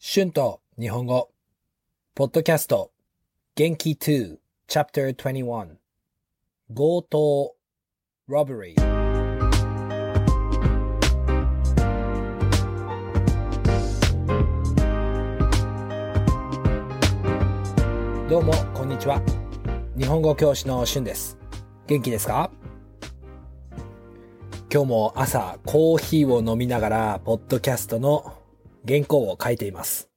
春と日本語、ポッドキャスト、元気2、Chapter 21、強盗、robbery。どうも、こんにちは。日本語教師の春です。元気ですか？今日も朝コーヒーを飲みながら、ポッドキャストの原稿を書いています。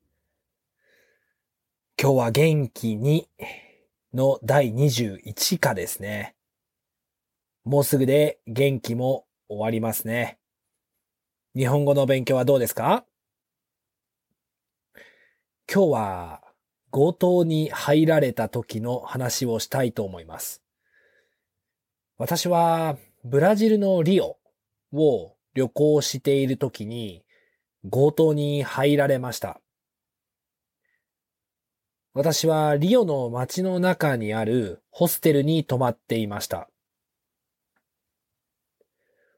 今日は元気にの第21課ですね。もうすぐで元気も終わりますね。日本語の勉強はどうですか？今日は強盗に入られた時の話をしたいと思います。私はブラジルのリオを旅行している時に強盗に入られました。私はリオの街の中にあるホステルに泊まっていました。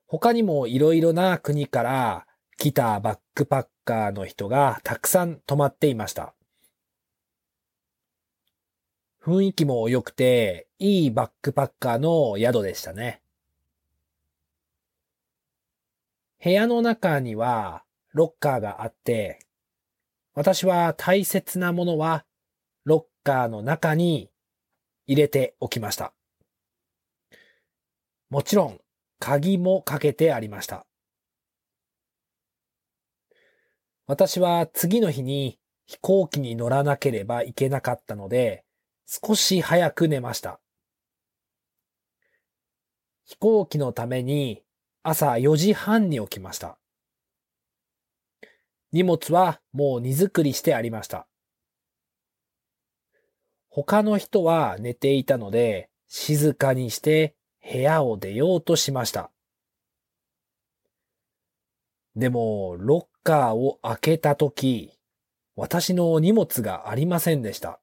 他にもいろいろな国から来たバックパッカーの人がたくさん泊まっていました。雰囲気も良くて、いいバックパッカーの宿でしたね。部屋の中にはロッカーがあって、私は大切なものはロッカーの中に入れておきました。もちろん、鍵もかけてありました。私は次の日に飛行機に乗らなければいけなかったので、少し早く寝ました。飛行機のために朝4時半に起きました。荷物はもう荷造りしてありました。他の人は寝ていたので、静かにして部屋を出ようとしました。でも、ロッカーを開けたとき、私の荷物がありませんでした。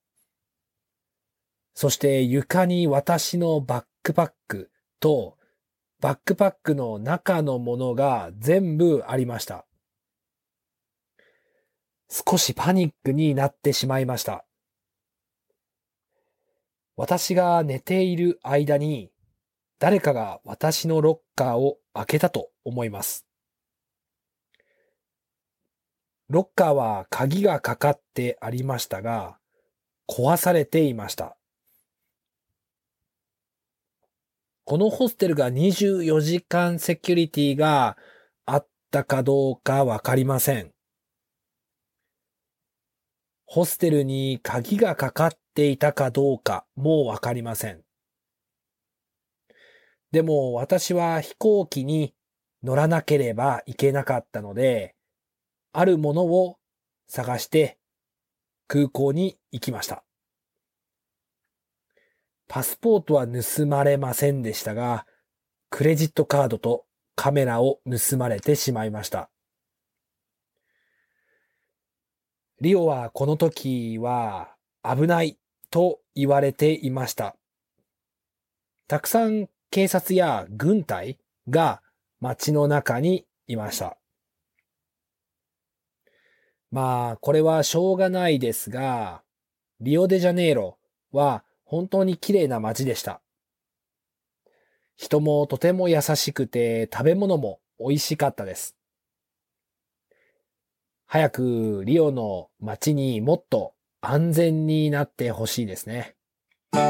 そして床に私のバックパックとバックパックの中のものが全部ありました。少しパニックになってしまいました。私が寝ている間に誰かが私のロッカーを開けたと思います。ロッカーは鍵がかかってありましたが、壊されていました。このホステルが24時間セキュリティがあったかどうかわかりません。ホステルに鍵がかかっていたかどうかもうわかりません。でも私は飛行機に乗らなければいけなかったので、あるものを探して空港に行きました。パスポートは盗まれませんでしたが、クレジットカードとカメラを盗まれてしまいました。リオはこの時は危ないと言われていました。たくさん警察や軍隊が街の中にいました。まあ、これはしょうがないですが、リオデジャネイロは本当に綺麗な街でした。人もとても優しくて食べ物も美味しかったです。早くリオの街にもっと安全になってほしいですね。Words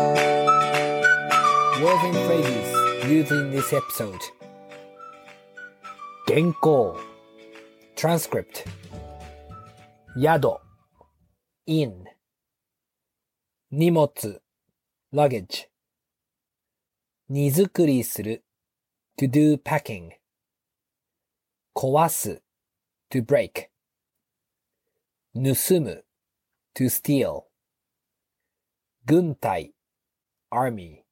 and phrases used in this episode 原稿 transcript 宿 in 荷物 luggage 荷造りする to do packing 壊す to break 盗む。to steal 軍隊。army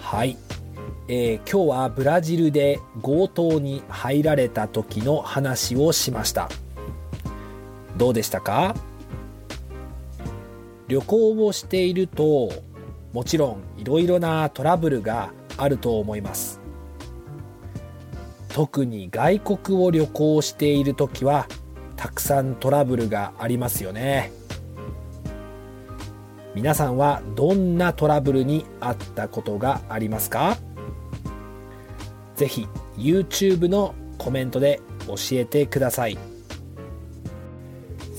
はい、えー今日はブラジルで強盗に入られた時の話をしました。どうでしたか？旅行をしているともちろんいろいろなトラブルがあると思います。特に外国を旅行している時はたくさんトラブルがありますよね皆さんはどんなトラブルにあったことがありますかぜひ YouTube のコメントで教えてください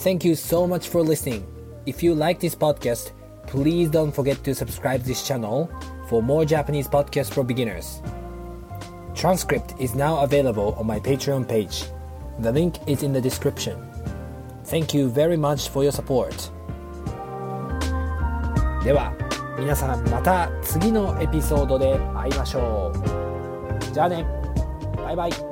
Thank you so much for listening. If you like this podcast, please don't forget to subscribe this channel for more Japanese podcasts for beginners. Transcript is now available on my Patreon page. The link is in the description. Thank you very much for your support. では皆さんまた次のエピソードで会いましょう。じゃあね。バイバイ。